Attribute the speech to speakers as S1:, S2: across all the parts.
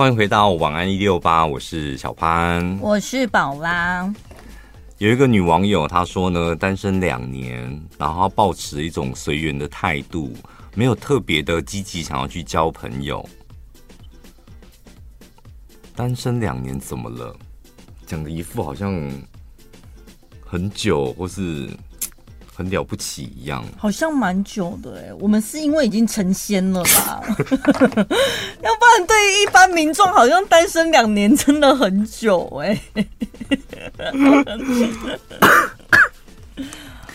S1: 欢迎回到晚安一六八，我是小潘，
S2: 我是宝拉。
S1: 有一个女网友她说呢，单身两年，然后抱持一种随缘的态度，没有特别的积极想要去交朋友。单身两年怎么了？讲的一副好像很久或是很了不起一样，
S2: 好像蛮久的哎。我们是因为已经成仙了吧？要不然对于一般民众，好像单身两年真的很久哎。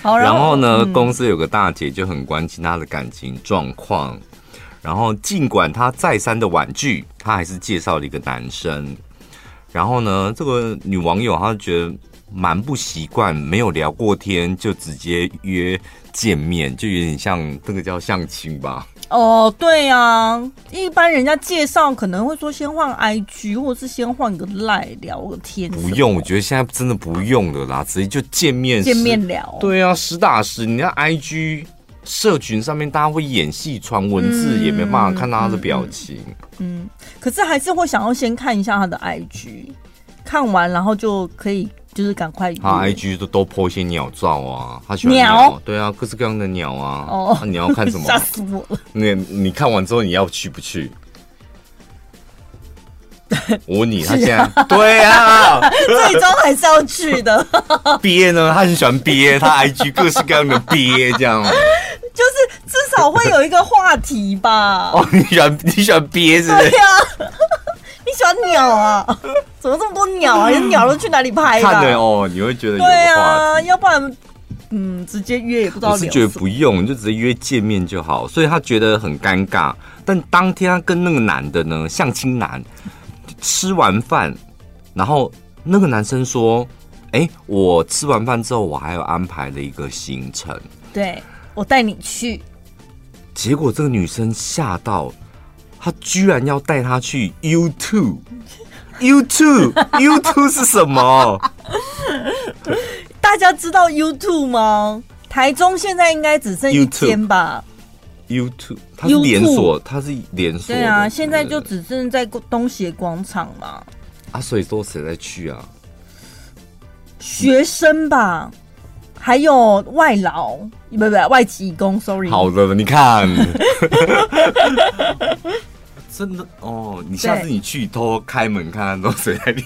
S2: 好，
S1: 然后呢，嗯、公司有个大姐就很关心她的感情状况，然后尽管她再三的婉拒，她还是介绍了一个男生。然后呢，这个女网友她就觉得蛮不习惯，没有聊过天就直接约见面，就有点像这个叫相亲吧。
S2: 哦，对呀、啊，一般人家介绍可能会说先换 IG，或者是先换个赖聊个天。
S1: 不用，我觉得现在真的不用了啦，直接就见面
S2: 见面聊。
S1: 对啊，实打实，你看 IG 社群上面大家会演戏传文字，嗯、也没办法看到他的表情
S2: 嗯。嗯，可是还是会想要先看一下他的 IG，看完然后就可以。就是赶快，
S1: 他 IG 都都 po 一些鸟照啊，他喜欢鸟，鸟对啊，各式各样的鸟啊。哦，你要看什么？
S2: 吓死我了！
S1: 你你看完之后你要去不去？我问你，他现在、啊、对啊，
S2: 最终还是要去的。
S1: 憋呢，他很喜欢憋，他 IG 各式各样的憋，这样。
S2: 就是至少会有一个话题吧。
S1: 哦，你喜欢你喜欢憋是不是？
S2: 对呀、啊。你喜欢鸟啊？怎么这么多鸟啊？你鸟都去哪里拍的？
S1: 看的哦，你会觉得有
S2: 对啊，要不然嗯，直接约也不知道。
S1: 我是觉得不用，你就直接约见面就好。所以他觉得很尴尬。但当天他跟那个男的呢，相亲男吃完饭，然后那个男生说：“哎、欸，我吃完饭之后，我还有安排了一个行程，
S2: 对，我带你去。”
S1: 结果这个女生吓到。他居然要带他去 YouTube，YouTube，YouTube 是什么？
S2: 大家知道 YouTube 吗？台中现在应该只剩一间吧
S1: ？YouTube，它是连锁，它是连锁。
S2: 对啊，现在就只剩在东协广场嘛。
S1: 啊，所以说谁在去啊？
S2: 学生吧，还有外劳，不不，外籍工。Sorry，
S1: 好的，你看。真的哦，你下次你去偷开门看看都谁在里？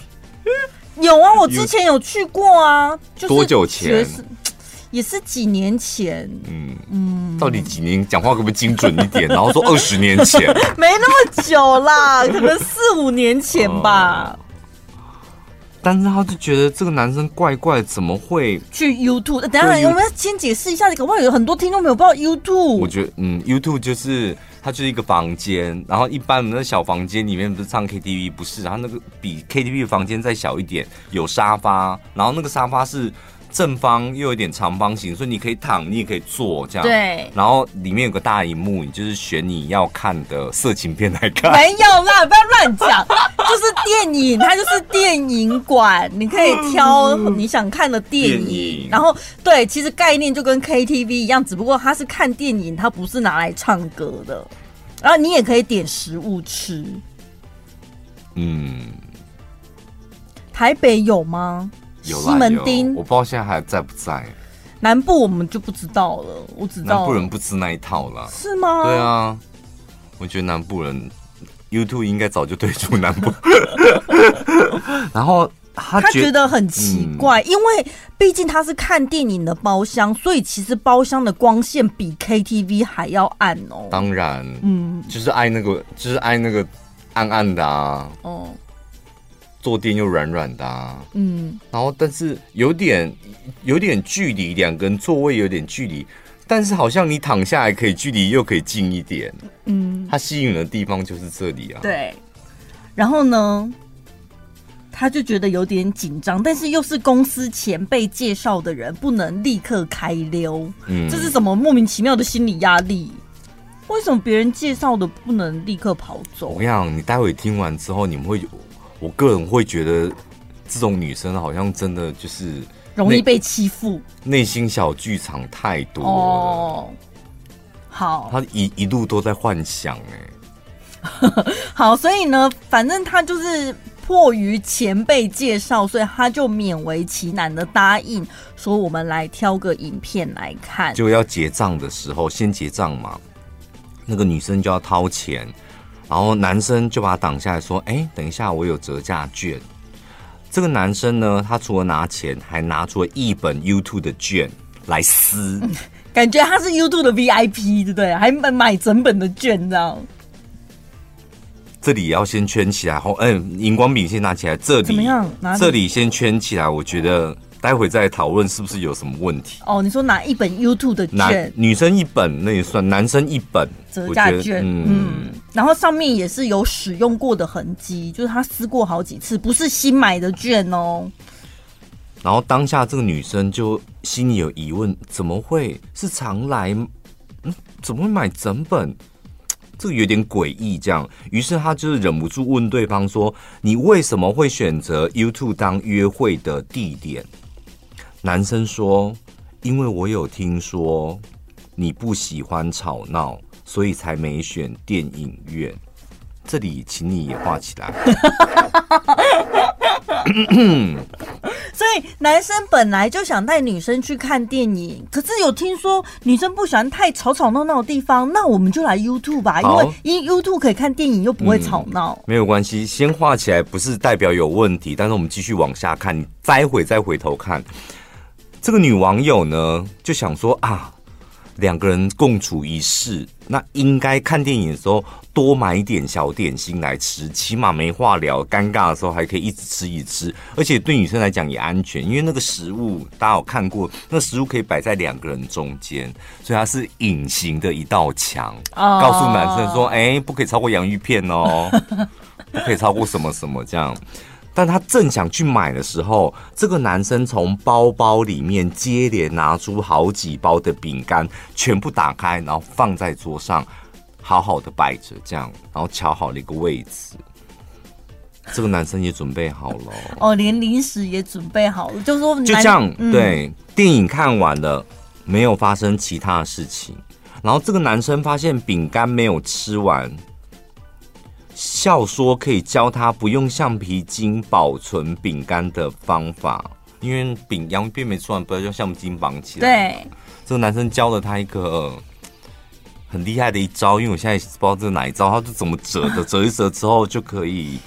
S2: 有啊，我之前有去过啊。就是
S1: 多久前？
S2: 也是几年前。嗯
S1: 嗯，到底几年？讲话可不可以精准一点？然后说二十年前，
S2: 没那么久啦，可能四五年前吧。
S1: 但是他就觉得这个男生怪怪，怎么会
S2: 去 YouTube？等下我们要先解释一下，搞不好有很多听众没有不知道 YouTube。
S1: 我觉得，嗯，YouTube 就是。它就是一个房间，然后一般的那小房间里面不是唱 KTV，不是，然后那个比 KTV 的房间再小一点，有沙发，然后那个沙发是正方又有点长方形，所以你可以躺，你也可以坐，这样。
S2: 对。然
S1: 后里面有个大荧幕，你就是选你要看的色情片来看。
S2: 没有啦，不要乱讲，就是电影，它就是电影馆，你可以挑你想看的电影。电影。然后对，其实概念就跟 KTV 一样，只不过它是看电影，它不是拿来唱歌的。然后你也可以点食物吃。
S1: 嗯，
S2: 台北有吗？
S1: 有
S2: 西门町，
S1: 我不知道现在还在不在。
S2: 南部我们就不知道了，我知道
S1: 南部人不吃那一套了，
S2: 是吗？
S1: 对啊，我觉得南部人 YouTube 应该早就退出 南部。然后。他觉，他觉得很奇怪，嗯、因为
S2: 毕竟他是看电影的包厢，所以其实包厢的光线比 KTV 还要暗哦。
S1: 当然，嗯，就是爱那个，就是爱那个暗暗的啊。哦，坐垫又软软的啊。嗯，然后但是有点有点距离，两个人座位有点距离，但是好像你躺下来可以距离又可以近一点。嗯，它吸引人的地方就是这里啊。
S2: 对，然后呢？他就觉得有点紧张，但是又是公司前辈介绍的人，不能立刻开溜。嗯，这是什么莫名其妙的心理压力？为什么别人介绍的不能立刻跑走？
S1: 我跟你讲，你待会听完之后，你们会，我个人会觉得，这种女生好像真的就是
S2: 容易被欺负，
S1: 内心小剧场太多了。哦，
S2: 好，
S1: 她一一路都在幻想，哎。
S2: 好，所以呢，反正她就是迫于前辈介绍，所以她就勉为其难的答应说：“我们来挑个影片来看。”
S1: 就要结账的时候，先结账嘛，那个女生就要掏钱，然后男生就把他挡下来说：“哎，等一下，我有折价券。”这个男生呢，他除了拿钱，还拿出了一本 YouTube 的券来撕，
S2: 感觉他是 YouTube 的 VIP，对不对？还买买整本的券，你知
S1: 道。这里要先圈起来，后，嗯，荧光笔先拿起来，这里怎么样？这里先圈起来，我觉得。待会再讨论是不是有什么问题
S2: 哦？你说拿一本 YouTube 的券，
S1: 女生一本那也算，男生一本
S2: 折价券，嗯，嗯，然后上面也是有使用过的痕迹，就是他撕过好几次，不是新买的券哦。
S1: 然后当下这个女生就心里有疑问：怎么会是常来？嗯，怎么会买整本？这个有点诡异，这样，于是她就是忍不住问对方说：“你为什么会选择 YouTube 当约会的地点？”男生说：“因为我有听说你不喜欢吵闹，所以才没选电影院。这里，请你也画起来。”
S2: 所以男生本来就想带女生去看电影，可是有听说女生不喜欢太吵吵闹闹的地方，那我们就来 YouTube 吧，因为因 YouTube 可以看电影又不会吵闹。
S1: 嗯，没有关系，先画起来不是代表有问题，但是我们继续往下看，你待会再回头看。这个女网友呢，就想说啊，两个人共处一室，那应该看电影的时候多买一点小点心来吃，起码没话聊，尴尬的时候还可以一直吃一吃，而且对女生来讲也安全，因为那个食物大家有看过，那食物可以摆在两个人中间，所以它是隐形的一道墙，oh. 告诉男生说，哎，不可以超过洋芋片哦，不可以超过什么什么这样。但他正想去买的时候，这个男生从包包里面接连拿出好几包的饼干，全部打开，然后放在桌上，好好的摆着，这样，然后瞧好了一个位置。这个男生也准备好了，
S2: 哦，连零食也准备好了，就说
S1: 就这样，嗯、对，电影看完了，没有发生其他的事情。然后这个男生发现饼干没有吃完。笑说可以教他不用橡皮筋保存饼干的方法，因为饼洋芋片没吃完，不要用橡皮筋绑起来。
S2: 对，
S1: 这个男生教了他一个很厉害的一招，因为我现在不知道这是哪一招，他是怎么折的？折一折之后就可以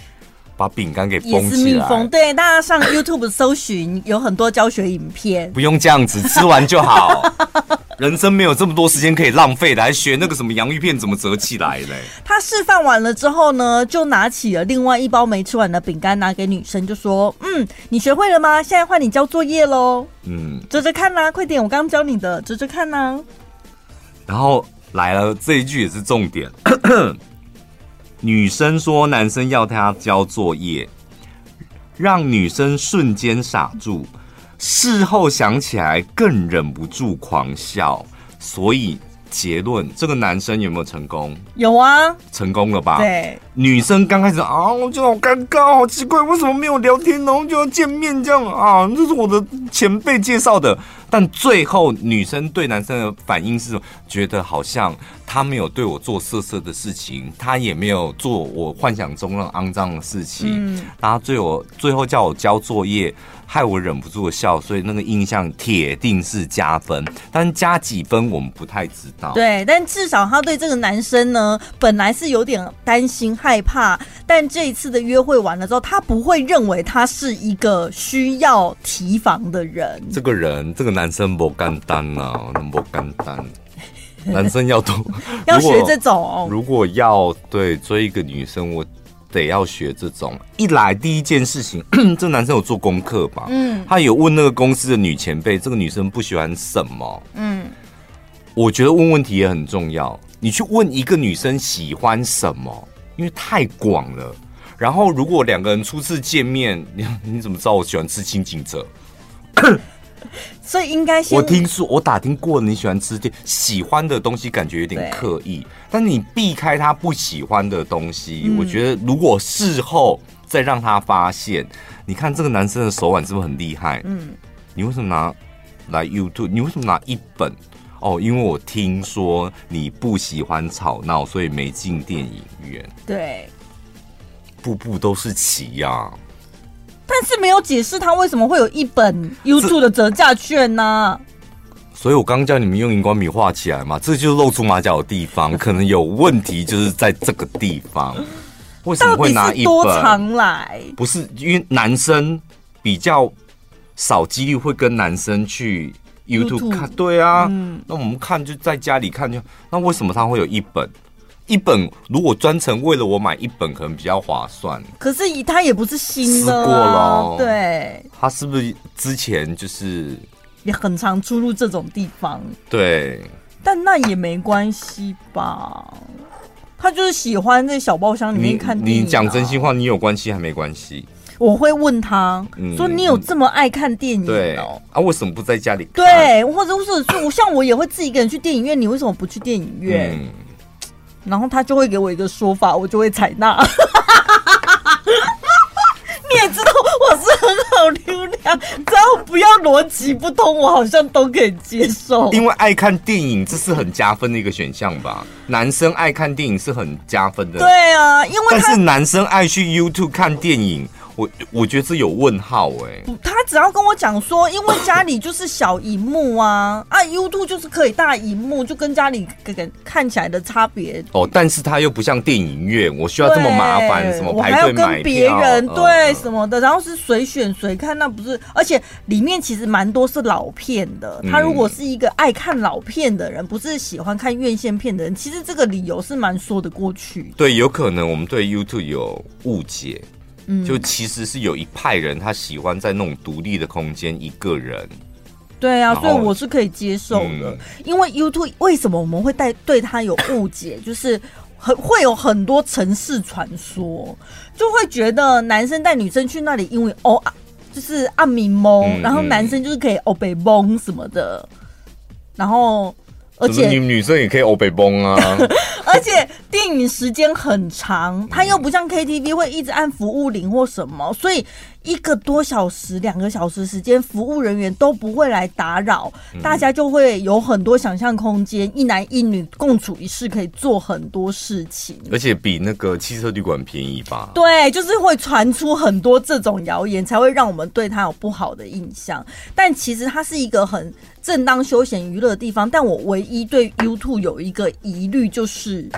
S1: 把饼干给封起来。
S2: 对，大家上 YouTube 搜寻，有很多教学影片。
S1: 不用这样子，吃完就好。人生没有这么多时间可以浪费的，还学那个什么洋芋片怎么折起来嘞？
S2: 他示范完了之后呢，就拿起了另外一包没吃完的饼干，拿给女生，就说：“嗯，你学会了吗？现在换你交作业喽。嗯，折折看呐，快点，我刚刚教你的，折折看呐。”
S1: 然后来了这一句也是重点，女生说男生要她交作业，让女生瞬间傻住。事后想起来更忍不住狂笑，所以结论，这个男生有没有成功？
S2: 有啊，
S1: 成功了吧？
S2: 对，
S1: 女生刚开始啊，我觉得好尴尬，好奇怪，为什么没有聊天然后就要见面这样啊？这是我的前辈介绍的。但最后，女生对男生的反应是觉得好像他没有对我做色色的事情，他也没有做我幻想中那肮脏的事情。嗯，然后最后最后叫我交作业，害我忍不住的笑，所以那个印象铁定是加分，但加几分我们不太知道。
S2: 对，但至少他对这个男生呢，本来是有点担心害怕，但这一次的约会完了之后，他不会认为他是一个需要提防的人。
S1: 这个人，这个男。生不简单啊，不简单。男生要懂，
S2: 要学这种。
S1: 如果要对追一个女生，我得要学这种。一来第一件事情，这个男生有做功课吧？嗯，他有问那个公司的女前辈，这个女生不喜欢什么？嗯，我觉得问问题也很重要。你去问一个女生喜欢什么，因为太广了。然后如果两个人初次见面，你 你怎么知道我喜欢吃清景泽？
S2: 所以应该先
S1: 我听说，我打听过，你喜欢吃点喜欢的东西，感觉有点刻意。但你避开他不喜欢的东西，嗯、我觉得如果事后再让他发现，你看这个男生的手腕是不是很厉害？嗯，你为什么拿来 YouTube？你为什么拿一本？哦，因为我听说你不喜欢吵闹，所以没进电影院。
S2: 对，
S1: 步步都是棋呀、啊。
S2: 但是没有解释他为什么会有一本 YouTube 的折价券呢、啊？
S1: 所以我刚叫你们用荧光笔画起来嘛，这就是露出马脚的地方，可能有问题，就是在这个地方。为什么会拿一本？
S2: 多常来？
S1: 不是因为男生比较少几率会跟男生去 YouTube 看，对啊，嗯、那我们看就在家里看就，那为什么他会有一本？一本如果专程为了我买一本，可能比较划算。
S2: 可是以他也不是新的、啊，
S1: 过了，
S2: 对。
S1: 他是不是之前就是
S2: 也很常出入这种地方？
S1: 对。
S2: 但那也没关系吧？他就是喜欢在小包厢里面看电影、啊。
S1: 你讲真心话，你有关系还没关系？
S2: 我会问他、嗯、说：“你有这么爱看电影、喔？对啊，
S1: 为什么不在家里看？
S2: 对，或者是我，像我也会自己一个人去电影院，你为什么不去电影院？”嗯然后他就会给我一个说法，我就会采纳。你也知道我是很好流量，只要不要逻辑不通，我好像都可以接受。
S1: 因为爱看电影，这是很加分的一个选项吧？男生爱看电影是很加分的。
S2: 对啊，因为
S1: 但是男生爱去 YouTube 看电影。我我觉得这有问号哎、欸，
S2: 他只要跟我讲说，因为家里就是小荧幕啊，啊，YouTube 就是可以大荧幕，就跟家里看起来的差别
S1: 哦。但是他又不像电影院，我需要这么麻烦，什么排队买别人
S2: 对、呃、什么的，然后是随选随看，那不是？而且里面其实蛮多是老片的。他如果是一个爱看老片的人，不是喜欢看院线片的人，其实这个理由是蛮说得过去。
S1: 对，有可能我们对 YouTube 有误解。就其实是有一派人，他喜欢在那种独立的空间一个人。
S2: 对啊，所以我是可以接受的。嗯、因为 YouTube 为什么我们会带对他有误解？就是很会有很多城市传说，就会觉得男生带女生去那里，因为哦，就是暗迷蒙，嗯、然后男生就是可以哦被蒙什么的，然后。而且
S1: 女女生也可以欧北崩啊！
S2: 而且电影时间很长，它又不像 KTV 会一直按服务铃或什么，所以。一个多小时、两个小时时间，服务人员都不会来打扰，嗯、大家就会有很多想象空间。一男一女共处一室，可以做很多事情，
S1: 而且比那个汽车旅馆便宜吧？
S2: 对，就是会传出很多这种谣言，才会让我们对他有不好的印象。但其实它是一个很正当休闲娱乐的地方。但我唯一对 YouTube 有一个疑虑，就是。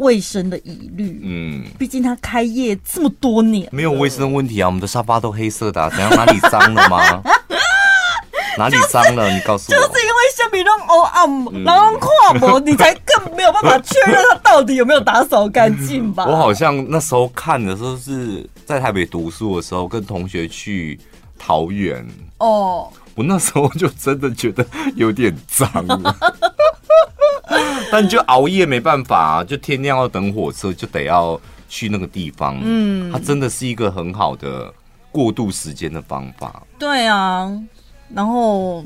S2: 卫生的疑虑，嗯，毕竟他开业这么多年，
S1: 没有卫生的问题啊。我们的沙发都黑色的，啊，怎样？哪里脏了吗？哪里脏了？你告诉我。
S2: 就是因为下面弄欧暗，然后跨模，你才更没有办法确认它到底有没有打扫干净吧？
S1: 我好像那时候看的时候是在台北读书的时候，跟同学去桃园哦。我那时候就真的觉得有点脏了。但就熬夜没办法啊，就天天要等火车，就得要去那个地方。嗯，它真的是一个很好的过渡时间的方法。
S2: 对啊，然后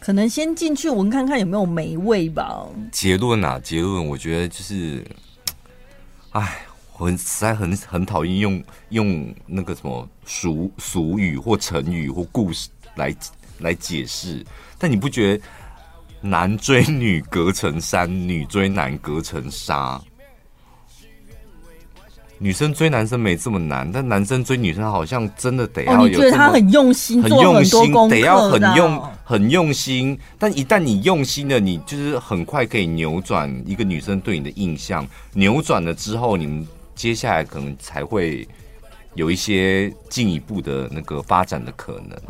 S2: 可能先进去闻看看有没有霉味吧。
S1: 结论啊，结论，我觉得就是，哎，我很实在很很讨厌用用那个什么俗俗语或成语或故事来来解释，但你不觉得？男追女隔层山，女追男隔层纱。女生追男生没这么难，但男生追女生好像真的得要有。
S2: 觉得他很用心，
S1: 很用心，得要很用很用心。但一旦你用心了，你就是很快可以扭转一个女生对你的印象。扭转了之后，你们接下来可能才会有一些进一步的那个发展的可能。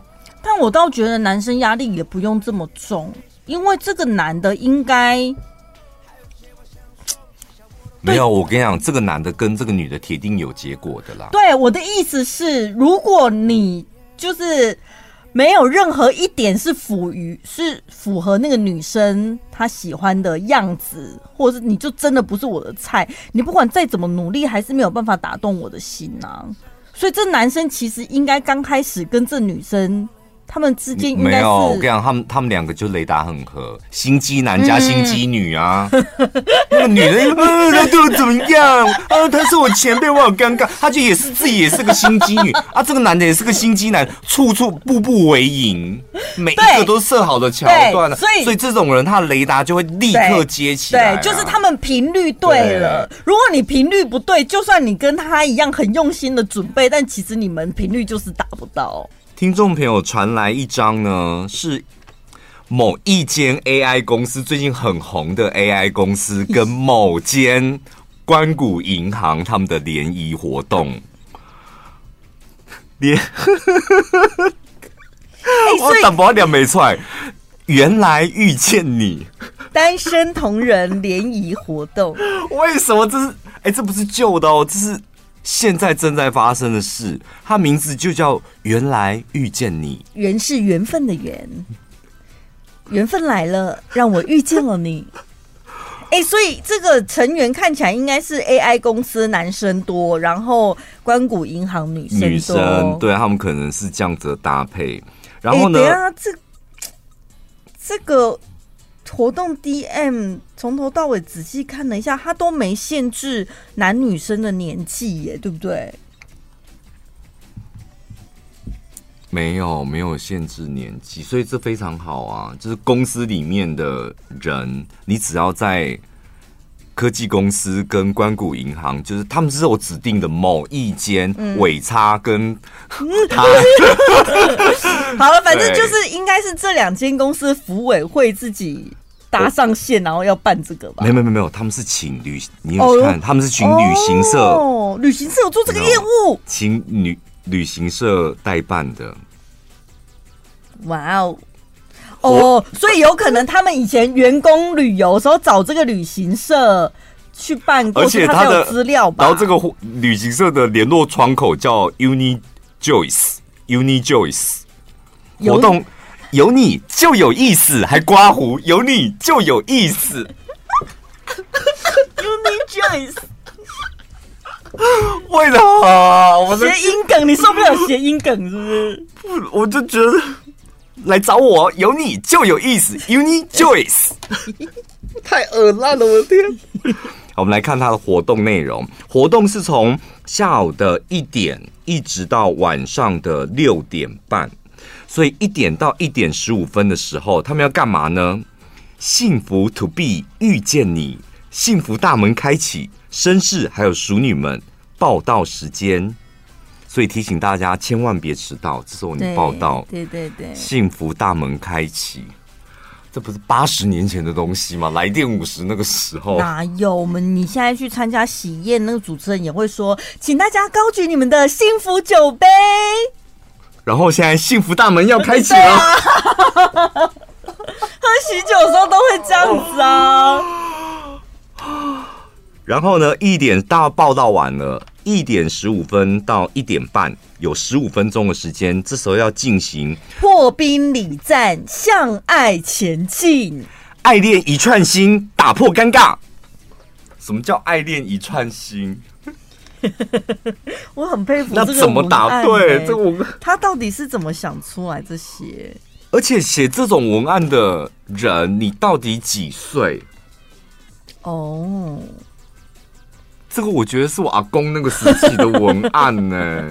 S2: 但我倒觉得男生压力也不用这么重。因为这个男的应该
S1: 没有，我跟你讲，这个男的跟这个女的铁定有结果的啦。
S2: 对，我的意思是，如果你就是没有任何一点是符于是符合那个女生她喜欢的样子，或者是你就真的不是我的菜，你不管再怎么努力，还是没有办法打动我的心呐、啊。所以这男生其实应该刚开始跟这女生。他们之间
S1: 没有，我跟你讲，他们他们两个就雷达很合，心机男加心机女啊。嗯、那个女人，呃，他对我怎么样？啊，他是我前辈，我好尴尬。他就也是自己也是个心机女啊，这个男的也是个心机男，处处步步为营，每一个都设好的桥段了。所以，所以这种人，他的雷达就会立刻接起来、啊
S2: 对。对，就是他们频率对了。对如果你频率不对，就算你跟他一样很用心的准备，但其实你们频率就是达不到。
S1: 听众朋友传来一张呢，是某一间 AI 公司最近很红的 AI 公司跟 某间关谷银行他们的联谊活动，联，我怎么点没出来，原来遇见你，
S2: 单身同人联谊活动，
S1: 为什么这是？哎，这不是旧的哦，这是。现在正在发生的事，它名字就叫《原来遇见你》。
S2: 缘是缘分的缘，缘分来了，让我遇见了你。哎、欸，所以这个成员看起来应该是 AI 公司男生多，然后关谷银行女生多。女生
S1: 对他们可能是这样子的搭配。然后呢？
S2: 这这个。活动 DM 从头到尾仔细看了一下，他都没限制男女生的年纪耶，对不对？
S1: 没有，没有限制年纪，所以这非常好啊！就是公司里面的人，你只要在科技公司跟关谷银行，就是他们是我指定的某一间尾差跟他。
S2: 好了，反正就是应该是这两间公司福委会自己。搭上线，然后要办这个吧？
S1: 没有没有没有，他们是请旅，你有看？他们是请旅行社
S2: 哦，旅行社有做这个业务，
S1: 请旅旅行社代办的。
S2: 哇哦哦，所以有可能他们以前员工旅游时候找这个旅行社去办，
S1: 而且他的
S2: 资料吧。
S1: 然后这个旅行社的联络窗口叫 Uni Joyce，Uni Joyce 活动。有你就有意思，还刮胡，有你就有意思。
S2: Uni Joyce，
S1: 为了啊，我
S2: 谐音梗，你受不了谐音梗是不是？
S1: 不，我就觉得来找我，有你就有意思。Uni Joyce，太恶烂了，我的天！我们来看它的活动内容。活动是从下午的一点一直到晚上的六点半。所以一点到一点十五分的时候，他们要干嘛呢？幸福 to be 遇见你，幸福大门开启，绅士还有淑女们报道时间。所以提醒大家千万别迟到，这时候你报道。
S2: 对对对，
S1: 幸福大门开启，这不是八十年前的东西吗？来电五十那个时候
S2: 哪有？我们你现在去参加喜宴，那个主持人也会说，请大家高举你们的幸福酒杯。
S1: 然后现在幸福大门要开启了，
S2: 啊、喝喜酒的时候都会这样子啊。
S1: 然后呢，一点大报道完了，一点十五分到一点半有十五分钟的时间，这时候要进行
S2: 破冰礼赞，向爱前进，
S1: 爱恋一串心，打破尴尬。什么叫爱恋一串心？
S2: 我很佩服。
S1: 那怎么答对？这个我
S2: 他到底是怎么想出来这些？
S1: 而且写这种文案的人，你到底几岁？
S2: 哦，
S1: 这个我觉得是我阿公那个时期的文案呢。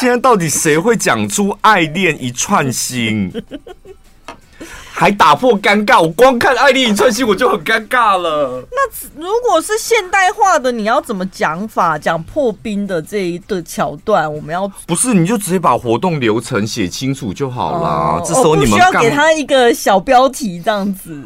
S1: 现在到底谁会讲出“爱恋一串心”？还打破尴尬，我光看《爱恋一串心》我就很尴尬了。
S2: 那如果是现代化的，你要怎么讲法？讲破冰的这一个桥段，我们要
S1: 不是你就直接把活动流程写清楚就好啦。哦、这时候你们、
S2: 哦、需要给他一个小标题这样子。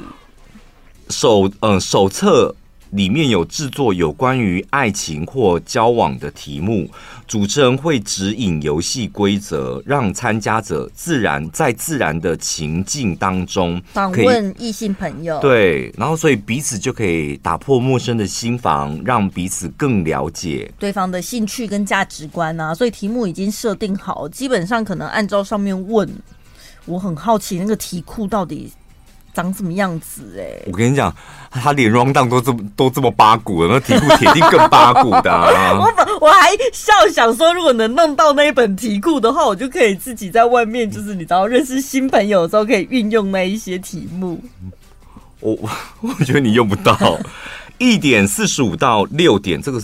S1: 手嗯、呃，手册里面有制作有关于爱情或交往的题目。主持人会指引游戏规则，让参加者自然在自然的情境当中
S2: 访问异性朋友。
S1: 对，然后所以彼此就可以打破陌生的心房，让彼此更了解
S2: 对方的兴趣跟价值观啊。所以题目已经设定好，基本上可能按照上面问。我很好奇那个题库到底长什么样子哎、欸。
S1: 我跟你讲，他连 rundown 都这么都这么八股了，那题库铁定更八股的、啊。
S2: 我我还笑想说，如果能弄到那一本题库的话，我就可以自己在外面，就是你知道认识新朋友的时候，可以运用那一些题目。
S1: 我 我觉得你用不到。一点四十五到六点，这个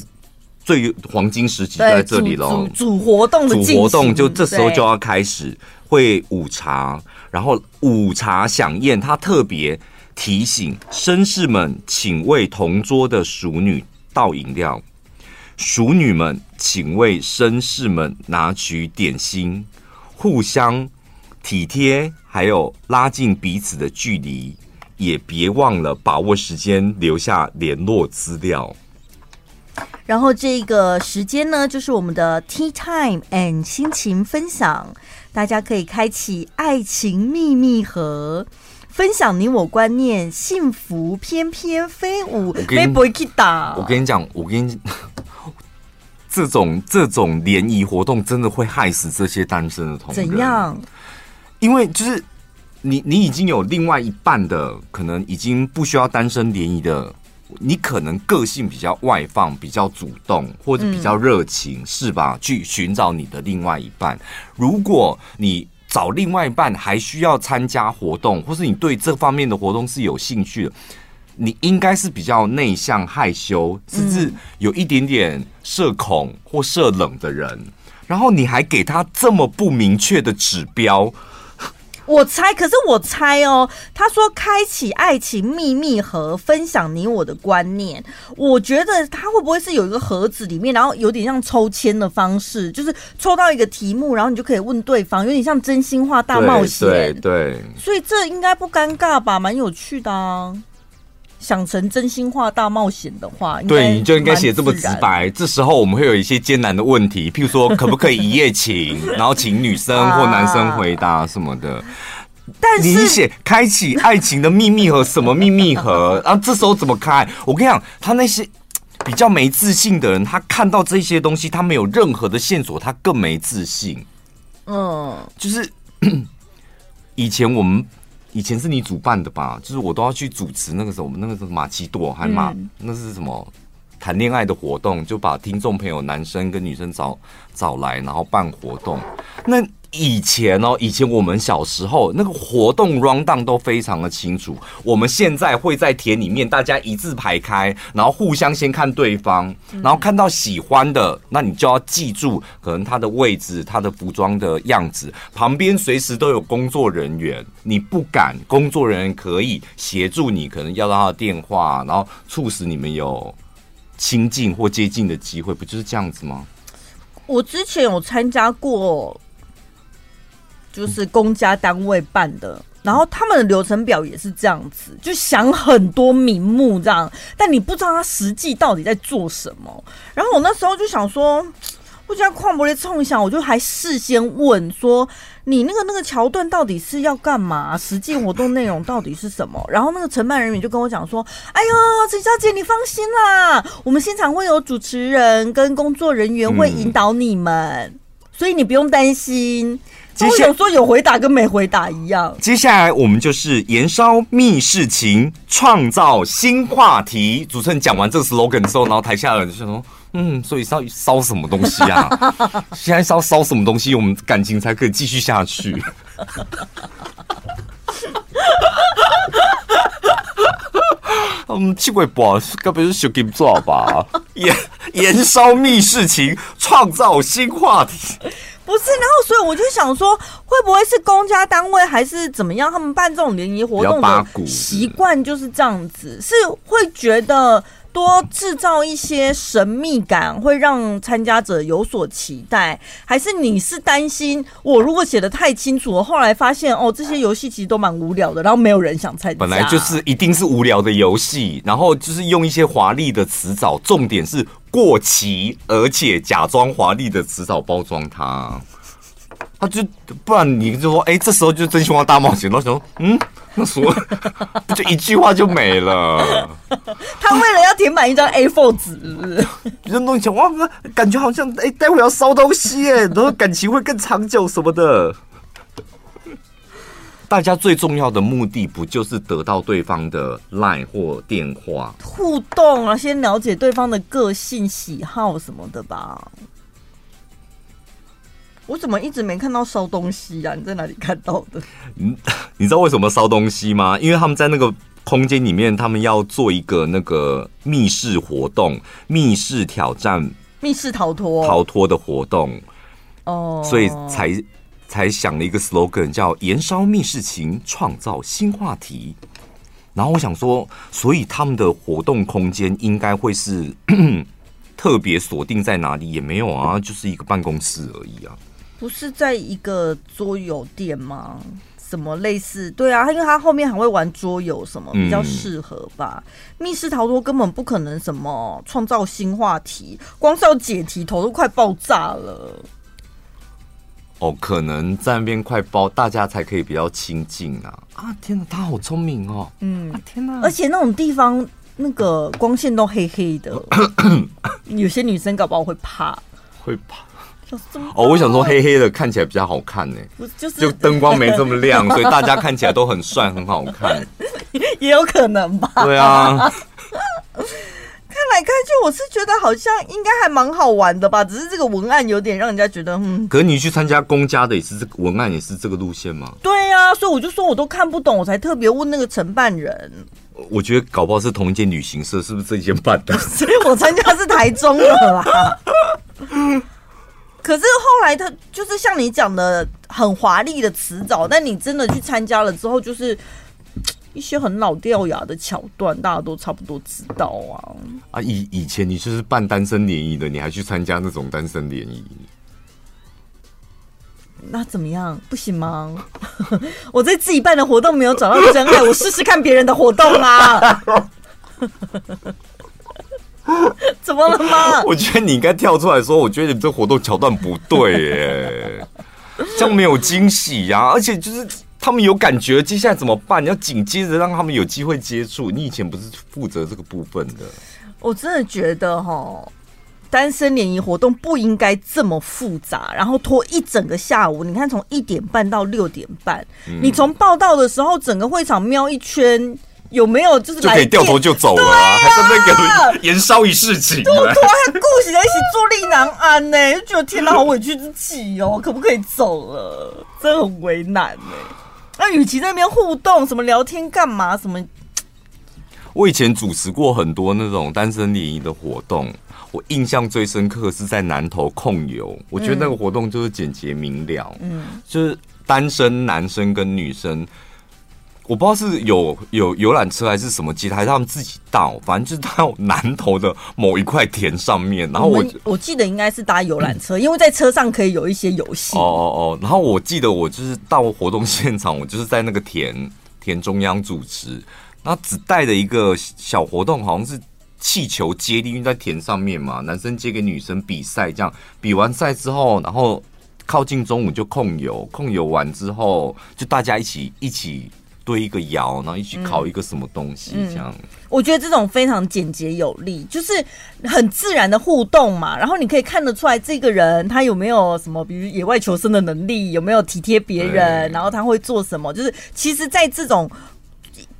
S1: 最黄金时期就在这里喽。
S2: 主活动的
S1: 主活动就这时候就要开始会午茶，然后午茶饗宴，他特别提醒绅士们，请为同桌的熟女倒饮料，熟女们请为绅士们拿取点心，互相体贴，还有拉近彼此的距离。也别忘了把握时间留下联络资料。
S2: 然后这个时间呢，就是我们的 tea time and 心情分享，大家可以开启爱情秘密盒，分享你我观念，幸福翩翩飞舞。我跟你讲，
S1: 我跟你讲，我跟你，这种这种联谊活动真的会害死这些单身的同学。
S2: 怎样？
S1: 因为就是。你你已经有另外一半的，可能已经不需要单身联谊的，你可能个性比较外放，比较主动，或者比较热情，嗯、是吧？去寻找你的另外一半。如果你找另外一半还需要参加活动，或是你对这方面的活动是有兴趣的，你应该是比较内向、害羞，甚至有一点点社恐或社冷的人。然后你还给他这么不明确的指标。
S2: 我猜，可是我猜哦，他说开启爱情秘密盒，分享你我的观念。我觉得他会不会是有一个盒子里面，然后有点像抽签的方式，就是抽到一个题目，然后你就可以问对方，有点像真心话大冒
S1: 险。对，
S2: 所以这应该不尴尬吧？蛮有趣的啊。想成真心话大冒险的话，
S1: 对，你就应该写这么直白。这时候我们会有一些艰难的问题，譬如说可不可以一夜情，然后请女生或男生回答什么的。
S2: 但是
S1: 你写开启爱情的秘密盒，什么秘密盒？然后这时候怎么开？我跟你讲，他那些比较没自信的人，他看到这些东西，他没有任何的线索，他更没自信。嗯，就是 以前我们。以前是你主办的吧？就是我都要去主持那个时候，我们那个时候马奇朵还马，嗯、那是什么谈恋爱的活动，就把听众朋友男生跟女生找找来，然后办活动。那以前哦，以前我们小时候那个活动 rundown 都非常的清楚。我们现在会在田里面，大家一字排开，然后互相先看对方，然后看到喜欢的，那你就要记住，可能他的位置、他的服装的样子，旁边随时都有工作人员。你不敢，工作人员可以协助你，可能要到他的电话，然后促使你们有亲近或接近的机会，不就是这样子吗？
S2: 我之前有参加过。就是公家单位办的，然后他们的流程表也是这样子，就想很多名目这样，但你不知道他实际到底在做什么。然后我那时候就想说，我觉得旷博的冲想，我就还事先问说，你那个那个桥段到底是要干嘛？实际活动内容到底是什么？然后那个承办人员就跟我讲说，哎呦，陈小姐你放心啦，我们现场会有主持人跟工作人员会引导你们，嗯、所以你不用担心。我想说有回答跟没回答一样。
S1: 接下来我们就是延烧密室情，创造新话题。主持人讲完这个 slogan 的时候，然后台下的人就说：“嗯，所以烧烧什么东西啊？现在烧烧什么东西，我们感情才可以继续下去？”嗯，奇怪不？该不是小金做吧？延延烧密室情，创造新话题。
S2: 不是，然后所以我就想说，会不会是公家单位还是怎么样？他们办这种联谊活动的习惯就是这样子，是会觉得多制造一些神秘感，会让参加者有所期待，还是你是担心我如果写的太清楚了，后来发现哦，这些游戏其实都蛮无聊的，然后没有人想参加。
S1: 本来就是一定是无聊的游戏，然后就是用一些华丽的词藻，重点是。过期，而且假装华丽的词藻包装它，他就不然你就说，哎、这时候就真心话大冒险。然后说，嗯，那说 就一句话就没了。
S2: 他为了要填满一张 A4 纸，
S1: 就弄起来哇，感觉好像哎，待会要烧东西哎，然后感情会更长久什么的。大家最重要的目的不就是得到对方的 line 或电话
S2: 互动啊？先了解对方的个性、喜好什么的吧。我怎么一直没看到烧东西呀、啊？你在哪里看到的？
S1: 你 你知道为什么烧东西吗？因为他们在那个空间里面，他们要做一个那个密室活动、密室挑战、
S2: 密室逃脱、
S1: 逃脱的活动。
S2: 哦，
S1: 所以才才想了一个 slogan，叫“燃烧密室情，创造新话题”。然后我想说，所以他们的活动空间应该会是 特别锁定在哪里？也没有啊，就是一个办公室而已啊。
S2: 不是在一个桌游店吗？什么类似？对啊，因为他后面还会玩桌游，什么比较适合吧？嗯、密室逃脱根本不可能什么创造新话题，光是要解题头都快爆炸了。
S1: 哦，可能在那边快包，大家才可以比较亲近啊！啊，天哪，他好聪明哦！
S2: 嗯，
S1: 啊、天哪，
S2: 而且那种地方那个光线都黑黑的，有些女生搞不好会怕，
S1: 会怕。哦，我想说黑黑的看起来比较好看呢，就是就灯光没这么亮，所以大家看起来都很帅，很好看，
S2: 也有可能吧？
S1: 对啊，
S2: 看来看去，我是觉得好像应该还蛮好玩的吧，只是这个文案有点让人家觉得，嗯。
S1: 可是你去参加公家的也是这个文案也是这个路线吗？
S2: 对呀，所以我就说我都看不懂，我才特别问那个承办人。
S1: 我觉得搞不好是同一间旅行社，是不是这一间办的？
S2: 所以我参加是台中的啦。可是后来他就是像你讲的很华丽的辞藻，但你真的去参加了之后，就是一些很老掉牙的桥段，大家都差不多知道啊。
S1: 啊，以以前你就是办单身联谊的，你还去参加那种单身联谊，
S2: 那怎么样？不行吗？我在自己办的活动没有找到真爱，我试试看别人的活动啊。怎么了吗？
S1: 我觉得你应该跳出来说，我觉得你这活动桥段不对耶，这样没有惊喜呀、啊。而且就是他们有感觉，接下来怎么办？你要紧接着让他们有机会接触。你以前不是负责这个部分的？
S2: 我真的觉得哈，单身联谊活动不应该这么复杂，然后拖一整个下午。你看，从一点半到六点半，嗯、你从报道的时候，整个会场瞄一圈。有没有就是
S1: 就可以掉头就走了啊？啊还在那个延烧一世情，
S2: 对，还顾及在一起坐立难安呢，就觉得天哪，好委屈自己哦，可不可以走了？真的很为难呢。那与其在那边互动，什么聊天干嘛？什么？
S1: 我以前主持过很多那种单身联谊的活动，我印象最深刻是在南投控油，我觉得那个活动就是简洁明了，嗯，就是单身男生跟女生。我不知道是有有游览车还是什么机台，还是他们自己到，反正就是到南头的某一块田上面。然后我
S2: 我记得应该是搭游览车，因为在车上可以有一些游戏。
S1: 哦哦哦！然后我记得我就是到活动现场，我就是在那个田田中央主持，然后只带了一个小活动，好像是气球接力，因为在田上面嘛，男生接给女生比赛，这样比完赛之后，然后靠近中午就控油，控油完之后就大家一起一起。堆一个窑，然后一起烤一个什么东西，这样、嗯嗯。
S2: 我觉得这种非常简洁有力，就是很自然的互动嘛。然后你可以看得出来，这个人他有没有什么，比如野外求生的能力，有没有体贴别人，然后他会做什么。就是其实，在这种。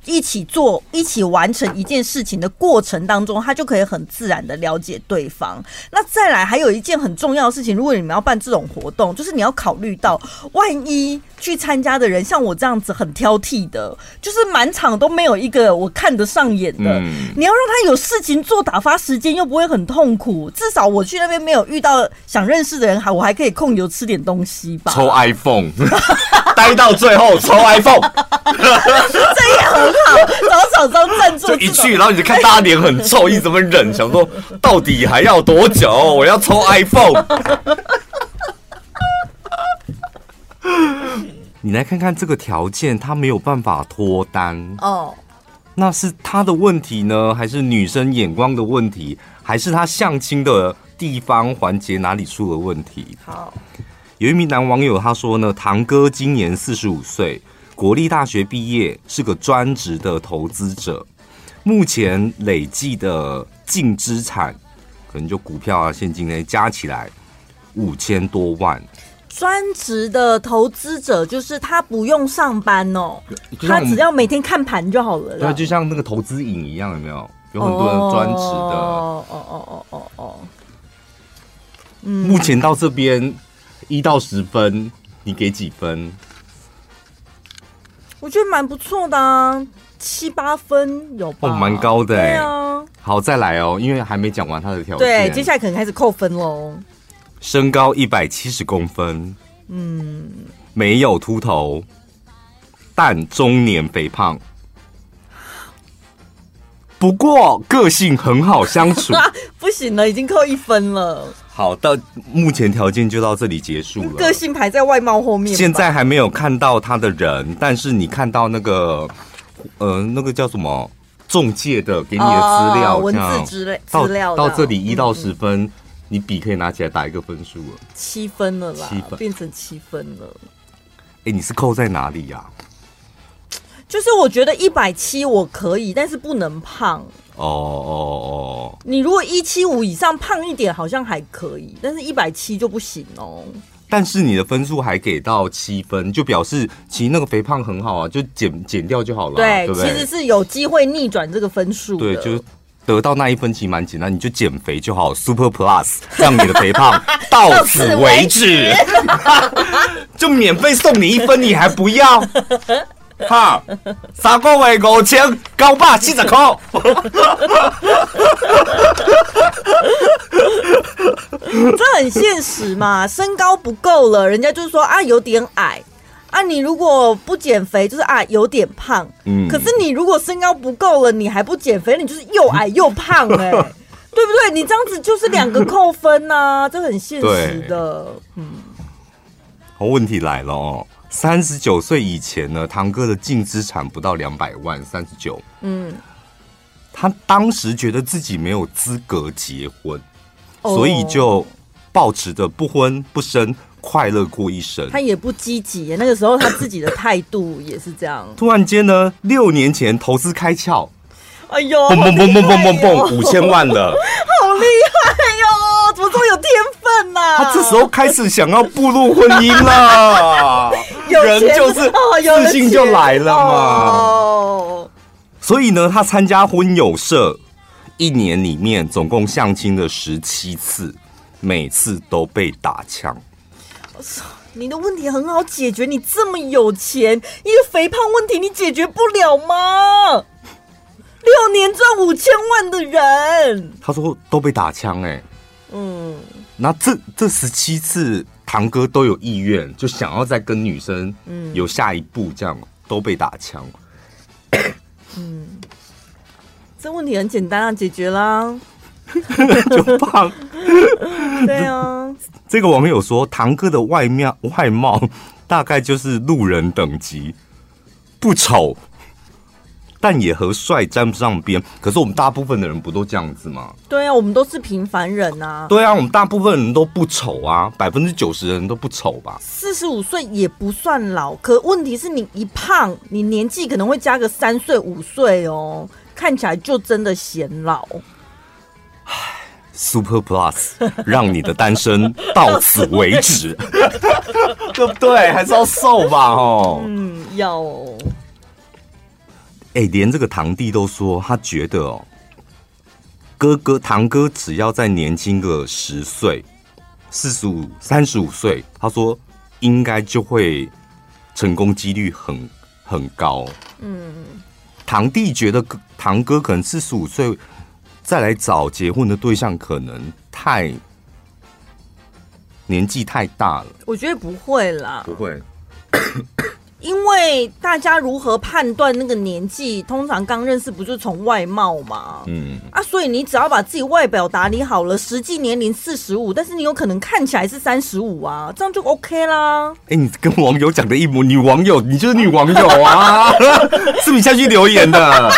S2: 一起做、一起完成一件事情的过程当中，他就可以很自然的了解对方。那再来，还有一件很重要的事情，如果你们要办这种活动，就是你要考虑到，万一去参加的人像我这样子很挑剔的，就是满场都没有一个我看得上眼的，嗯、你要让他有事情做，打发时间又不会很痛苦。至少我去那边没有遇到想认识的人，还我还可以控油吃点东西吧。
S1: 抽 iPhone，待到最后抽 iPhone，
S2: 这也很。找厂商赞助，
S1: 就一去，然后你就看大家脸很臭，一直怎么忍，想说到底还要多久？我要抽 iPhone。你来看看这个条件，他没有办法脱单哦。那是他的问题呢，还是女生眼光的问题，还是他相亲的地方环节哪里出了问题？好，有一名男网友他说呢，堂哥今年四十五岁。国立大学毕业，是个专职的投资者，目前累计的净资产，可能就股票啊、现金呢加起来五千多万。
S2: 专职的投资者就是他不用上班哦，他只要每天看盘就好了。
S1: 对，就像那个投资影一样，有没有？有很多人专职的。哦哦哦哦哦哦。嗯，目前到这边一到十分，你给几分？
S2: 我觉得蛮不错的啊，七八分有吧？
S1: 哦，蛮高的哎。
S2: 对啊。
S1: 好，再来哦，因为还没讲完他的条件。
S2: 对，接下来可能开始扣分喽。
S1: 身高一百七十公分，嗯，没有秃头，但中年肥胖，不过个性很好相处。
S2: 不行了，已经扣一分了。
S1: 好，到目前条件就到这里结束了。
S2: 个性排在外貌后面。
S1: 现在还没有看到他的人，但是你看到那个，呃，那个叫什么中介的给你的资料，
S2: 哦、文字之类资料
S1: 到，到这里一到十分。嗯你笔可以拿起来打一个分数了，
S2: 七分了啦，
S1: 七分
S2: 变成七分了。
S1: 哎、欸，你是扣在哪里呀、啊？
S2: 就是我觉得一百七我可以，但是不能胖。
S1: 哦哦哦！
S2: 你如果一七五以上胖一点，好像还可以，但是一百七就不行哦。
S1: 但是你的分数还给到七分，就表示其实那个肥胖很好啊，就减减掉就好了。对，对对
S2: 其实是有机会逆转这个分数。
S1: 对，就。得到那一分其实蛮简单，你就减肥就好，Super Plus，让你的肥胖 到此为止，就免费送你一分，你还不要？哈，三个月五千九百七十块，
S2: 这很现实嘛，身高不够了，人家就是说啊，有点矮。啊，你如果不减肥，就是啊有点胖。嗯，可是你如果身高不够了，你还不减肥，你就是又矮又胖哎、欸，对不对？你这样子就是两个扣分呐、啊，这很现实的。嗯，
S1: 好，问题来了哦，三十九岁以前呢，堂哥的净资产不到两百万，三十九。嗯，他当时觉得自己没有资格结婚，哦、所以就抱持着不婚不生。快乐过一生，
S2: 他也不积极。那个时候他自己的态度也是这样。
S1: 突然间呢，六年前投资开窍，
S2: 哎呦，
S1: 嘣嘣嘣嘣嘣嘣嘣，五千万了，
S2: 好厉害哟！怎么这么有天分呐？
S1: 他这时候开始想要步入婚姻了，人就是自信就来了嘛。所以呢，他参加婚友社，一年里面总共相亲了十七次，每次都被打枪。
S2: 你的问题很好解决，你这么有钱，一个肥胖问题你解决不了吗？六年赚五千万的人，
S1: 他说都被打枪哎、欸，嗯，那这这十七次堂哥都有意愿，就想要再跟女生嗯有下一步，这样都被打枪，
S2: 嗯，这问题很简单啊，解决啦。
S1: 就胖，
S2: 对啊。
S1: 这个网友说，堂哥的外貌外貌大概就是路人等级，不丑，但也和帅沾不上边。可是我们大部分的人不都这样子吗？
S2: 对啊，我们都是平凡人啊。
S1: 对啊，我们大部分人都不丑啊，百分之九十的人都不丑吧？
S2: 四十五岁也不算老，可问题是你一胖，你年纪可能会加个三岁五岁哦，看起来就真的显老。
S1: Super Plus，让你的单身到此为止，对不对？还是要瘦吧，哦。
S2: 嗯，要哦。
S1: 哎，连这个堂弟都说，他觉得哦，哥哥堂哥只要再年轻个十岁，四十五、三十五岁，他说应该就会成功几率很很高。嗯，堂弟觉得堂哥可能四十五岁。再来找结婚的对象，可能太年纪太大了。
S2: 我觉得不会啦，
S1: 不会，
S2: 因为大家如何判断那个年纪？通常刚认识不就是从外貌嘛？嗯啊，所以你只要把自己外表打理好了，实际年龄四十五，但是你有可能看起来是三十五啊，这样就 OK 啦。哎、欸，
S1: 你跟网友讲的一模，女网友，你就是女网友啊，是你下去留言的。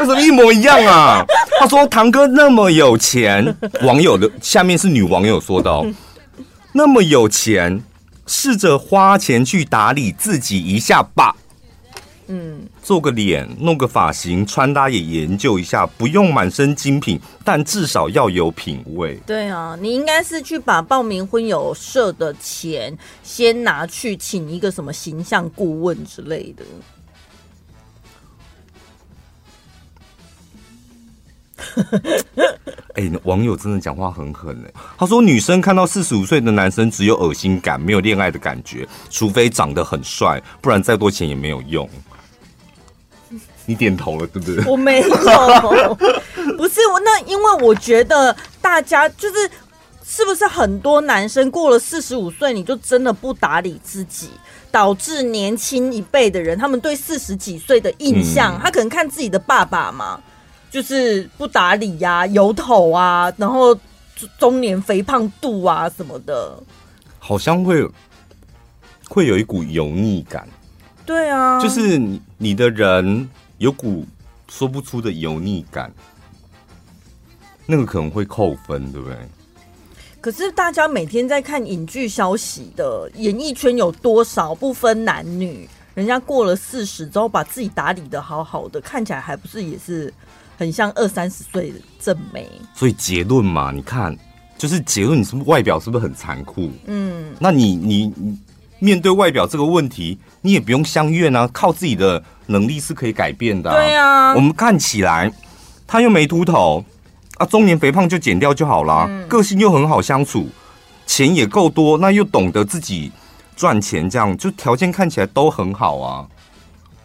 S1: 为什么一模一样啊？他说堂哥那么有钱，网友的下面是女网友说的哦，那么有钱，试着花钱去打理自己一下吧。嗯，做个脸，弄个发型，穿搭也研究一下，不用满身精品，但至少要有品味。
S2: 对啊，你应该是去把报名婚友社的钱先拿去请一个什么形象顾问之类的。
S1: 哎、欸，网友真的讲话很狠哎。他说，女生看到四十五岁的男生只有恶心感，没有恋爱的感觉，除非长得很帅，不然再多钱也没有用。你点头了，对不对？
S2: 我没有，不是我那，因为我觉得大家就是是不是很多男生过了四十五岁，你就真的不打理自己，导致年轻一辈的人他们对四十几岁的印象，嗯、他可能看自己的爸爸嘛。就是不打理呀、啊，油头啊，然后中年肥胖度啊什么的，
S1: 好像会会有一股油腻感。
S2: 对啊，
S1: 就是你你的人有股说不出的油腻感，那个可能会扣分，对不对？
S2: 可是大家每天在看影剧消息的演艺圈有多少不分男女，人家过了四十之后把自己打理的好好的，看起来还不是也是？很像二三十岁的正妹，
S1: 所以结论嘛，你看，就是结论，你是不是外表是不是很残酷？嗯，那你你你面对外表这个问题，你也不用相怨啊，靠自己的能力是可以改变的、啊。
S2: 对啊，
S1: 我们看起来他又没秃头啊，中年肥胖就减掉就好了，嗯、个性又很好相处，钱也够多，那又懂得自己赚钱，这样就条件看起来都很好啊。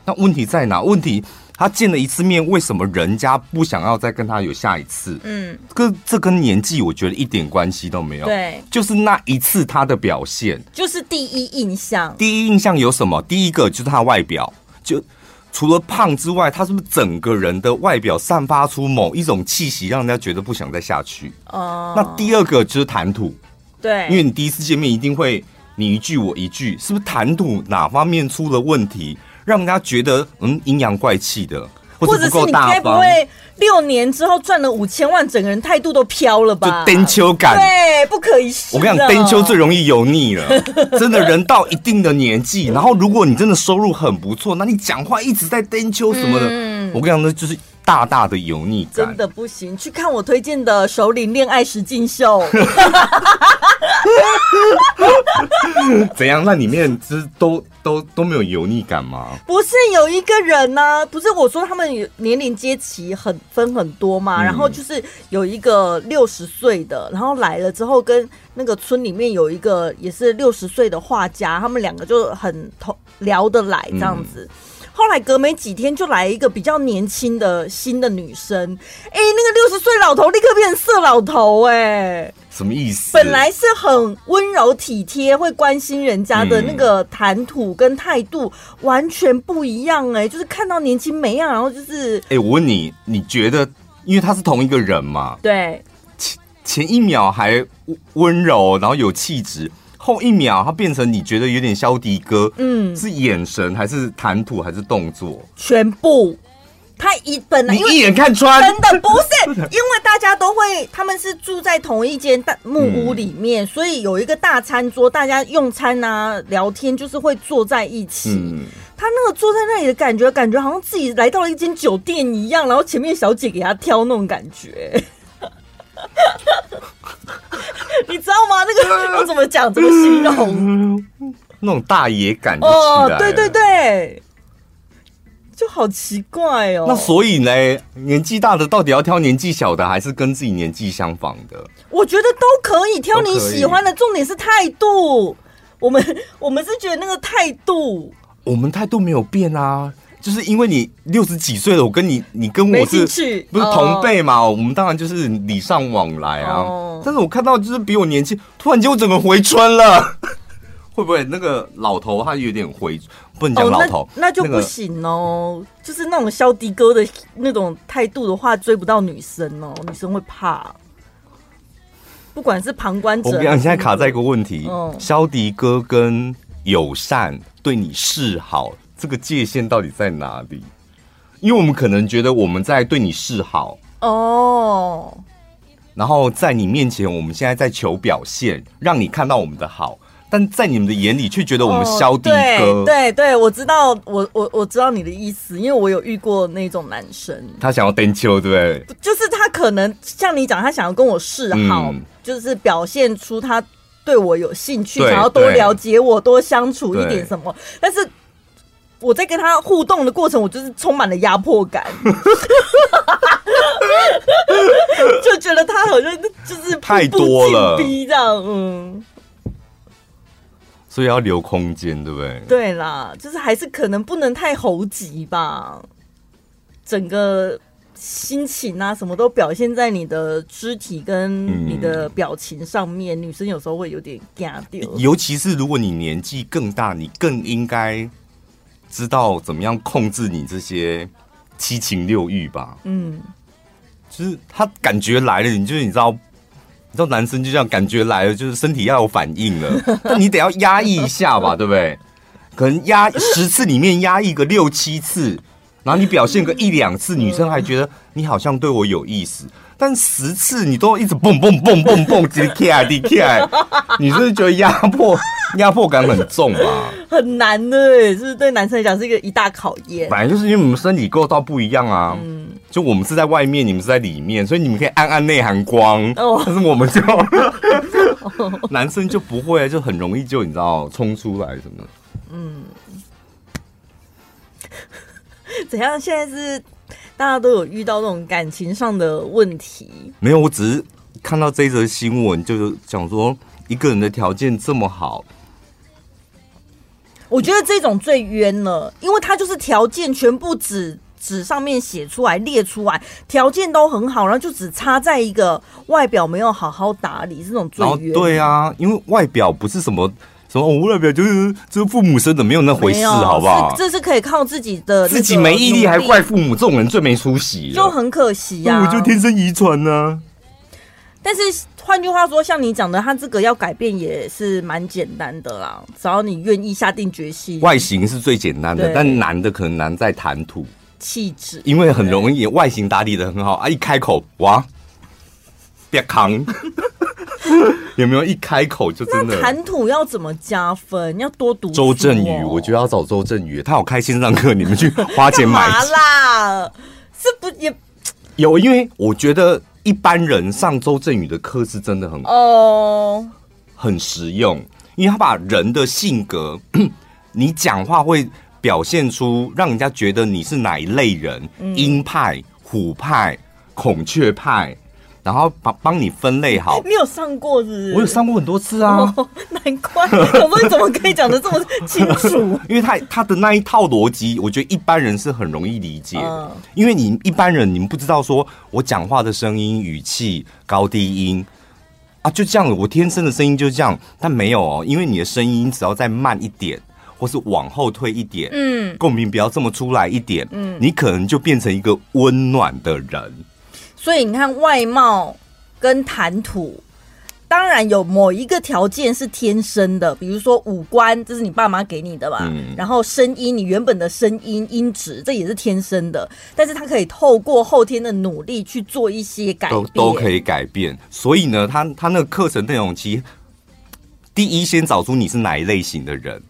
S1: 那问题在哪？问题？他见了一次面，为什么人家不想要再跟他有下一次？嗯，跟这跟年纪我觉得一点关系都没有。
S2: 对，
S1: 就是那一次他的表现，
S2: 就是第一印象。
S1: 第一印象有什么？第一个就是他外表，就除了胖之外，他是不是整个人的外表散发出某一种气息，让人家觉得不想再下去？哦，那第二个就是谈吐。
S2: 对，
S1: 因为你第一次见面一定会你一句我一句，是不是谈吐哪方面出了问题？让人家觉得嗯阴阳怪气的，或者是你该
S2: 不会六年之后赚了五千万，整个人态度都飘了吧？
S1: 就登秋感，
S2: 对，不可一世。
S1: 我跟你讲，登秋最容易油腻了。真的，人到一定的年纪，然后如果你真的收入很不错，那你讲话一直在登秋什么的，嗯、我跟你讲，那就是大大的油腻感。
S2: 真的不行，去看我推荐的《首领恋爱实境秀》。
S1: 怎样？那里面之都都都没有油腻感吗？
S2: 不是有一个人呢、啊？不是我说他们年龄阶级很分很多嘛？嗯、然后就是有一个六十岁的，然后来了之后跟那个村里面有一个也是六十岁的画家，他们两个就很同聊得来这样子。嗯、后来隔没几天就来一个比较年轻的新的女生，哎、欸，那个六十岁老头立刻变成色老头、欸，哎。
S1: 什么意思？
S2: 本来是很温柔体贴、会关心人家的那个谈吐跟态度完全不一样哎、欸，就是看到年轻没样，然后就是哎、
S1: 欸，我问你，你觉得因为他是同一个人嘛？
S2: 对，
S1: 前前一秒还温柔，然后有气质，后一秒他变成你觉得有点萧迪哥，嗯，是眼神还是谈吐还是动作？
S2: 全部。他一本来
S1: 你一眼看穿，
S2: 真的不是，因为大家都会，他们是住在同一间大木屋里面，嗯、所以有一个大餐桌，大家用餐啊、聊天，就是会坐在一起。嗯、他那个坐在那里的感觉，感觉好像自己来到了一间酒店一样，然后前面小姐给他挑那种感觉，你知道吗？那个 我怎么讲？怎么形容？
S1: 那种大爷感哦，
S2: 对对对。就好奇怪哦。
S1: 那所以呢，年纪大的到底要挑年纪小的，还是跟自己年纪相仿的？
S2: 我觉得都可以挑你喜欢的，重点是态度。我们我们是觉得那个态度，
S1: 我们态度没有变啊，就是因为你六十几岁了，我跟你你跟我是不是同辈嘛？我们当然就是礼尚往来啊。但是我看到就是比我年轻，突然间我整个回春了。会不会那个老头他有点回，不能讲老头，
S2: 那，那就不行哦。那个、就是那种肖迪哥的那种态度的话，追不到女生哦，女生会怕。不管是旁观者，
S1: 我跟你讲，现在卡在一个问题：萧迪、嗯、哥跟友善对你示好，这个界限到底在哪里？因为我们可能觉得我们在对你示好哦，然后在你面前，我们现在在求表现，让你看到我们的好。但在你们的眼里却觉得我们萧迪哥。
S2: 哦、对对，对，我知道，我我我知道你的意思，因为我有遇过那种男生，
S1: 他想要登秋，对不对？
S2: 就是他可能像你讲，他想要跟我示好，嗯、就是表现出他对我有兴趣，想要多了解我，多相处一点什么，但是。我在跟他互动的过程，我就是充满了压迫感，就觉得他好像就是
S1: 太多了，
S2: 逼这样，嗯，
S1: 所以要留空间，对不对？
S2: 对啦，就是还是可能不能太猴急吧，整个心情啊，什么都表现在你的肢体跟你的表情上面，嗯、女生有时候会有点惊掉，
S1: 尤其是如果你年纪更大，你更应该。知道怎么样控制你这些七情六欲吧？嗯，就是他感觉来了，你就是你知道，你知道男生就这样感觉来了，就是身体要有反应了，但你得要压抑一下吧，对不对？可能压十次里面压抑个六七次，然后你表现个一两次，女生还觉得你好像对我有意思。但十次你都一直蹦蹦蹦蹦蹦，直接 K I D K I，你是不是觉得压迫压迫感很重吧？
S2: 很难的，是不是对男生来讲是一个一大考验？
S1: 本来就是因为我们身体构造不一样啊，嗯，就我们是在外面，你们是在里面，所以你们可以暗暗内含光，哦，但是我们就 男生就不会，就很容易就你知道冲出来什么？嗯，
S2: 怎样？现在是？大家都有遇到那种感情上的问题？
S1: 没有，我只是看到这则新闻，就是讲说一个人的条件这么好，
S2: 我觉得这种最冤了，因为他就是条件全部纸纸上面写出来列出来，条件都很好，然后就只差在一个外表没有好好打理，这种最冤。
S1: 对啊，因为外表不是什么。什么？我外表就是就是父母生的，没有那回事，好不好？
S2: 这是可以靠自己的，
S1: 自己没毅力还怪父母，这种人最没出息，
S2: 就很可惜呀、
S1: 啊。我就天生遗传呢。
S2: 但是换句话说，像你讲的，他这个要改变也是蛮简单的啦，只要你愿意下定决心。
S1: 外形是最简单的，但难的可能难在谈吐、
S2: 气质，
S1: 因为很容易外形打理的很好啊，一开口哇，别扛。有没有一开口就真的？
S2: 谈吐要怎么加分？要多读、哦、
S1: 周正宇，我觉得要找周正宇，他有开线上课，你们去花钱买
S2: 啦。是不也
S1: 有？因为我觉得一般人上周正宇的课是真的很哦，很实用，因为他把人的性格，你讲话会表现出让人家觉得你是哪一类人，鹰、嗯、派、虎派、孔雀派。然后帮帮你分类好，
S2: 你有上过是不是？
S1: 我有上过很多次啊，
S2: 哦、难怪，我问怎么可以讲的这么 清楚？
S1: 因为他他的那一套逻辑，我觉得一般人是很容易理解的。嗯、因为你一般人，你们不知道说我讲话的声音、语气、高低音啊，就这样，我天生的声音就这样。但没有哦，因为你的声音只要再慢一点，或是往后退一点，嗯，共鸣不要这么出来一点，嗯，你可能就变成一个温暖的人。
S2: 所以你看，外貌跟谈吐，当然有某一个条件是天生的，比如说五官，这是你爸妈给你的吧？嗯。然后声音，你原本的声音音质，这也是天生的。但是他可以透过后天的努力去做一些改变，
S1: 都都可以改变。所以呢，他他那个课程内容，其实第一先找出你是哪一类型的人，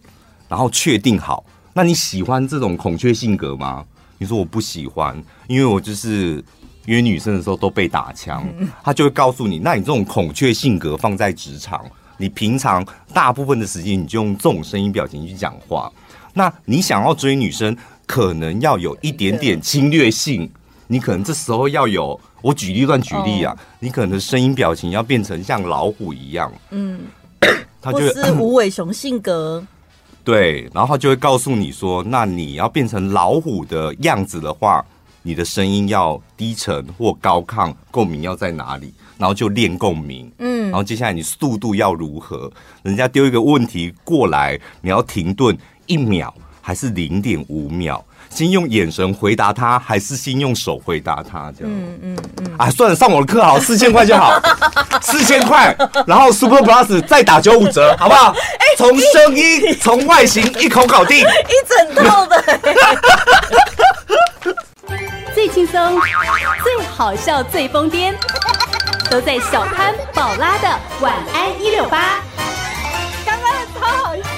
S1: 然后确定好。那你喜欢这种孔雀性格吗？你说我不喜欢，因为我就是。约女生的时候都被打枪，他就会告诉你，那你这种孔雀性格放在职场，你平常大部分的时间你就用这种声音表情去讲话。那你想要追女生，可能要有一点点侵略性，你可能这时候要有，我举例乱举例啊，你可能声音表情要变成像老虎一样，嗯，
S2: 他就是 无尾熊性格，
S1: 对，然后他就会告诉你说，那你要变成老虎的样子的话。你的声音要低沉或高亢，共鸣要在哪里？然后就练共鸣。嗯，然后接下来你速度要如何？人家丢一个问题过来，你要停顿一秒还是零点五秒？先用眼神回答他，还是先用手回答他？这样。嗯嗯嗯。啊，算了，上我的课好，四千块就好，四千块，然后 Super Plus 再打九五折，好不好？从声音，从外形，一口搞定，
S2: 一整套的。
S3: 最轻松、最好笑、最疯癫，都在小潘宝拉的晚安一六八。刚刚超好笑。